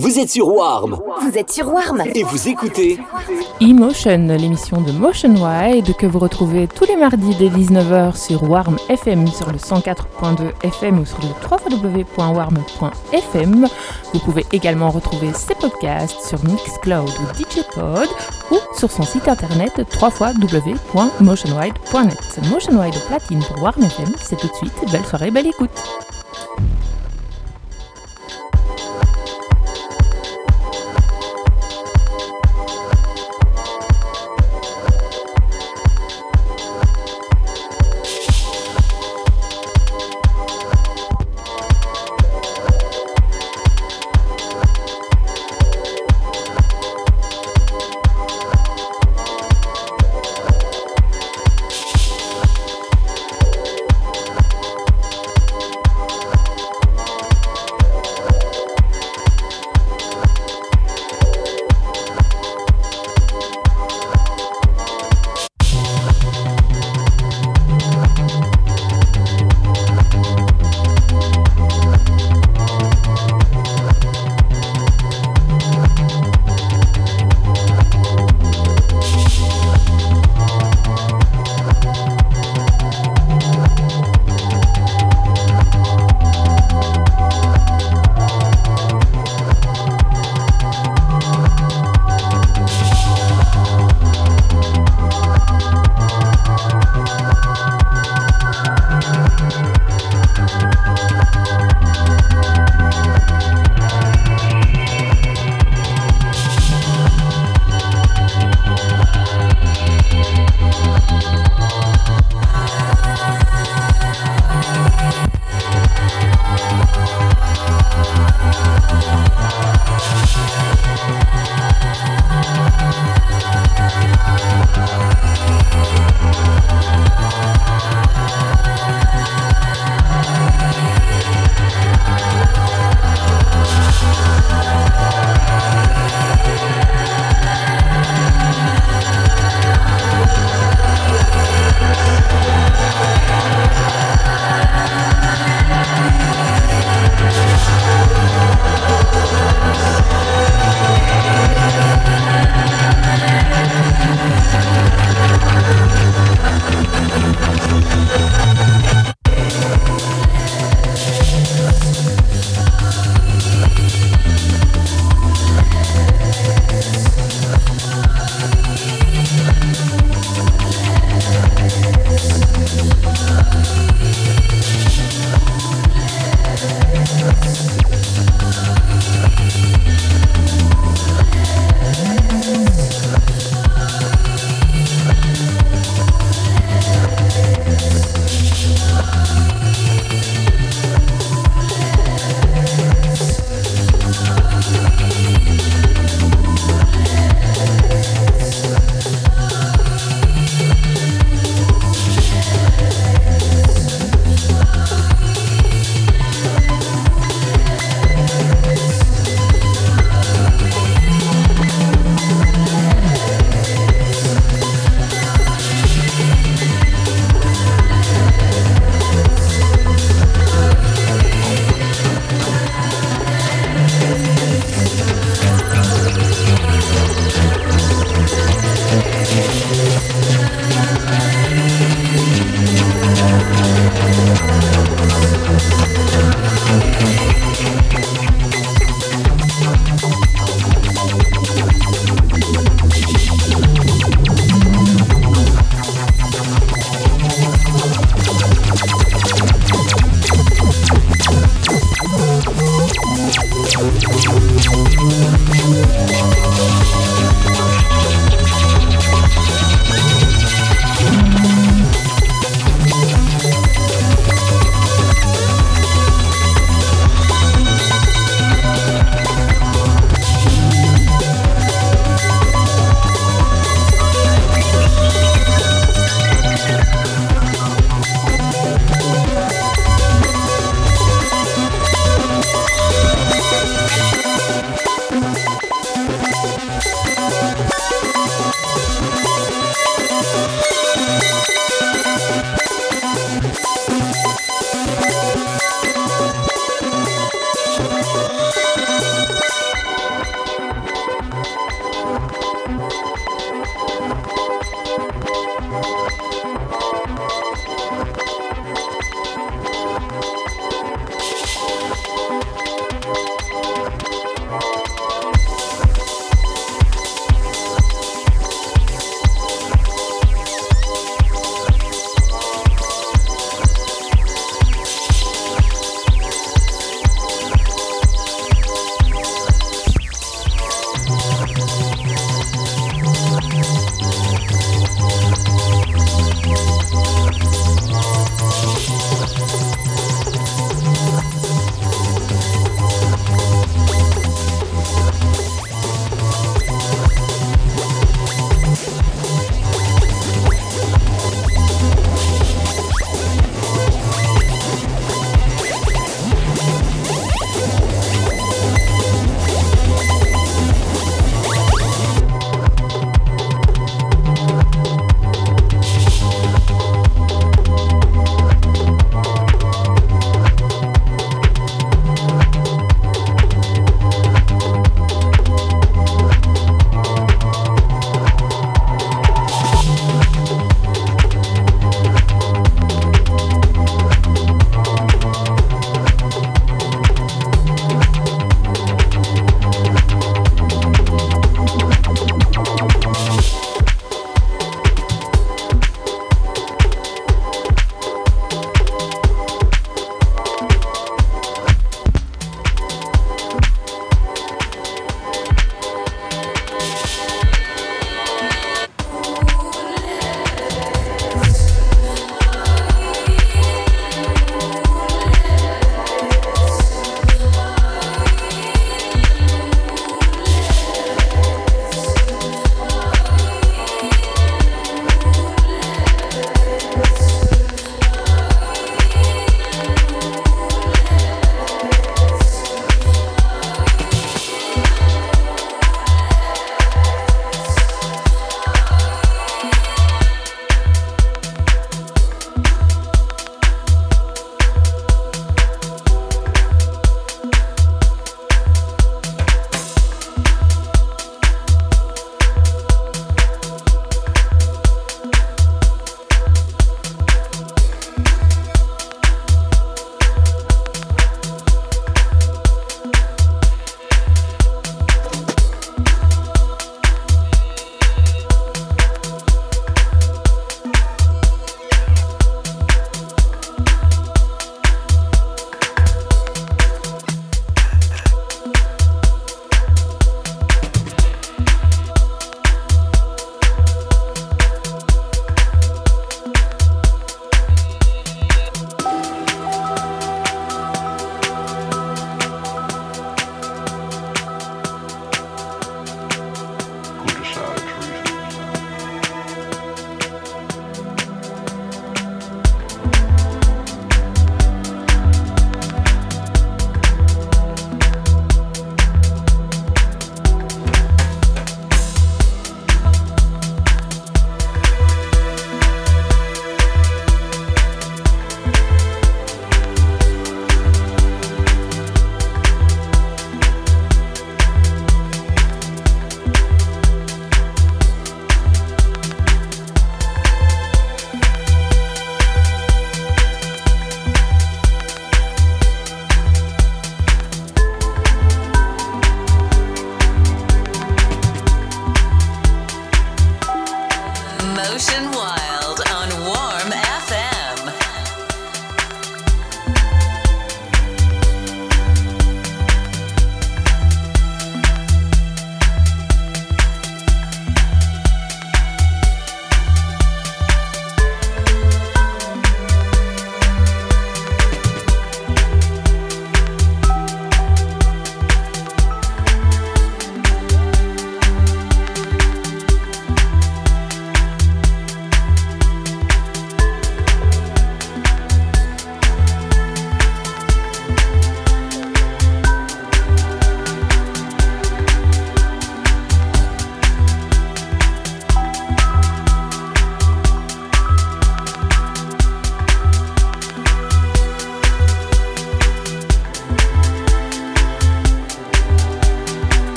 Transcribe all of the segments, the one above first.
Vous êtes sur Warm Vous êtes sur Warm et vous écoutez Emotion, l'émission de Motion Wide que vous retrouvez tous les mardis dès 19h sur Warm FM, sur le 104.2 FM ou sur le www.warm.fm. Vous pouvez également retrouver ces podcasts sur Mixcloud ou DJPod ou sur son site internet www.motionwide.net. Motion Wide platine pour Warm FM, c'est tout de suite. Belle soirée, belle écoute.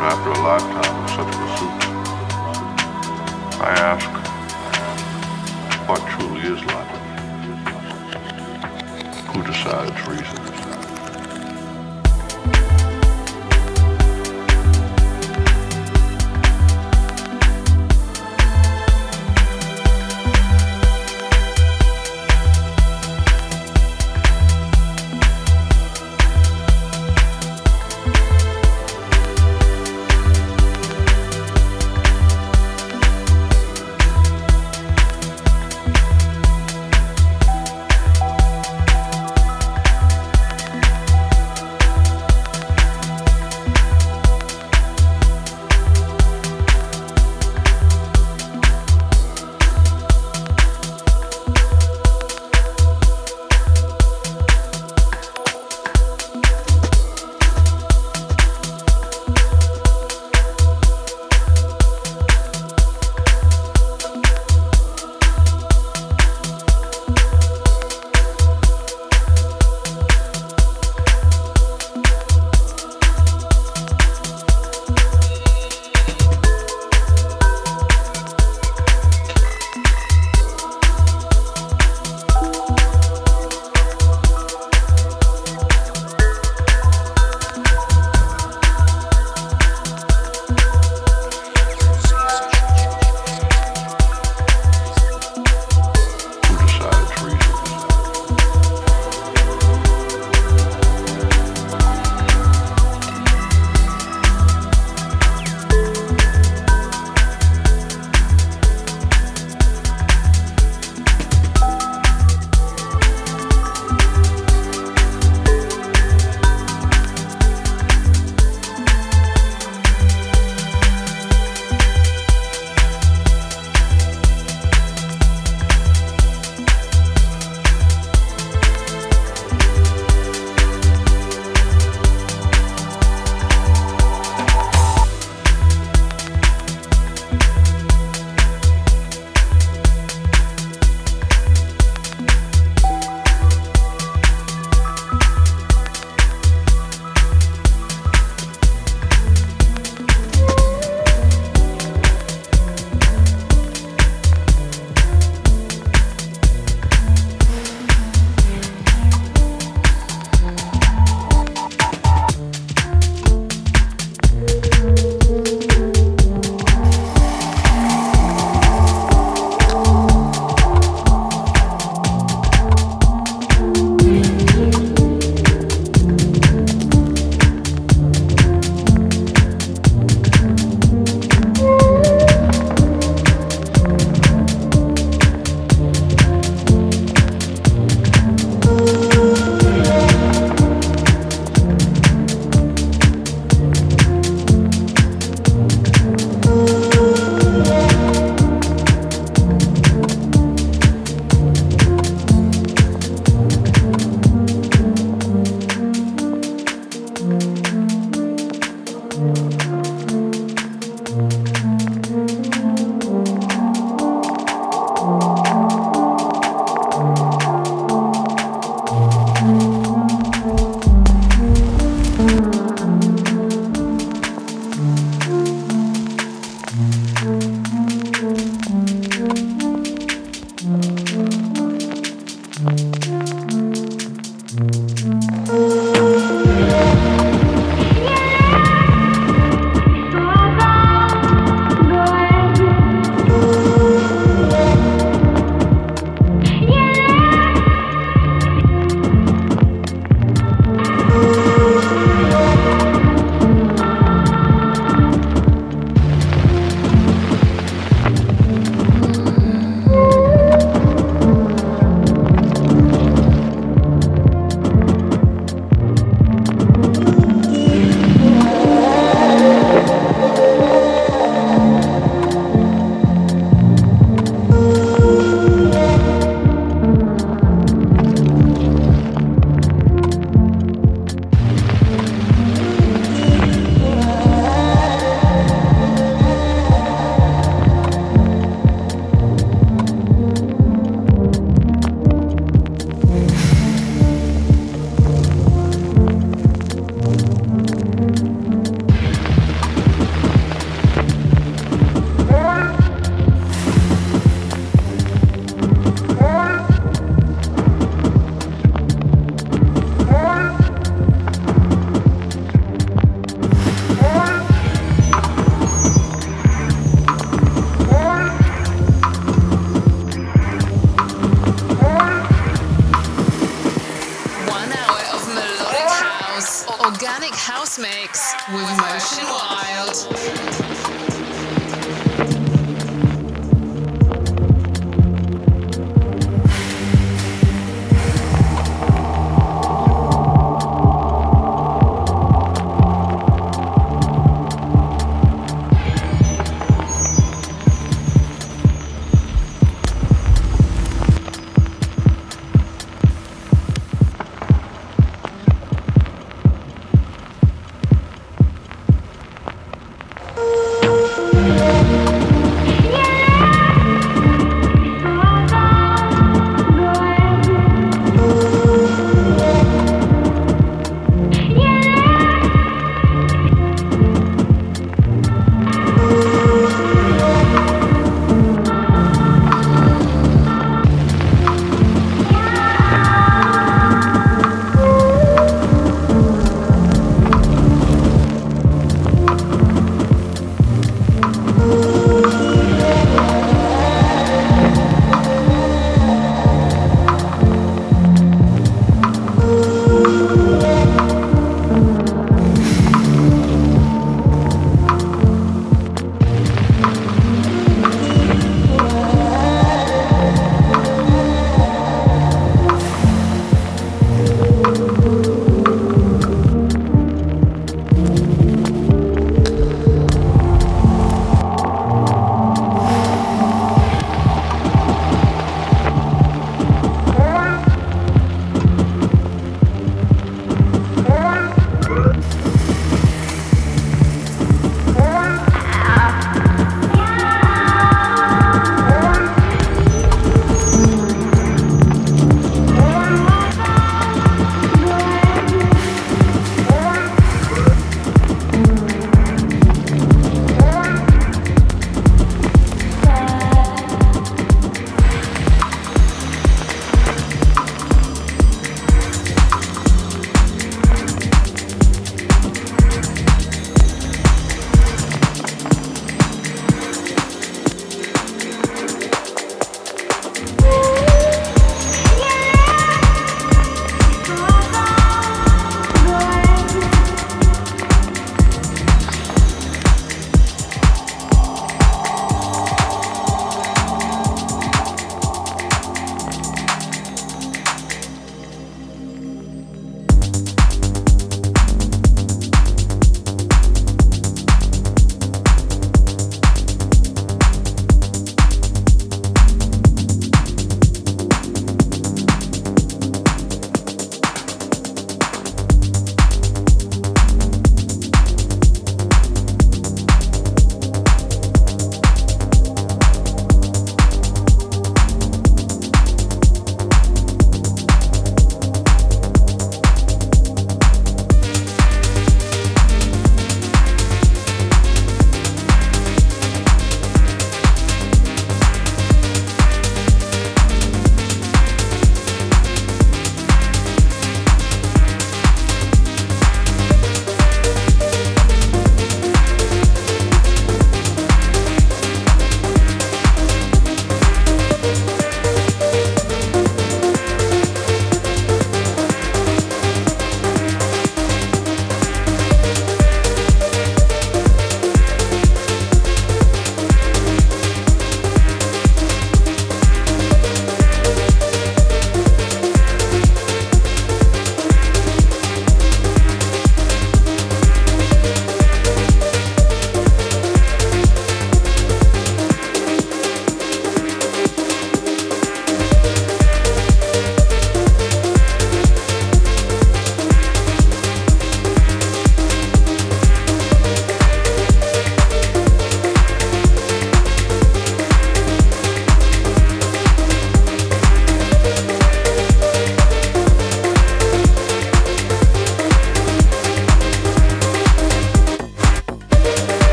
But after a lifetime of such pursuit, I ask, what truly is life? Who decides reason?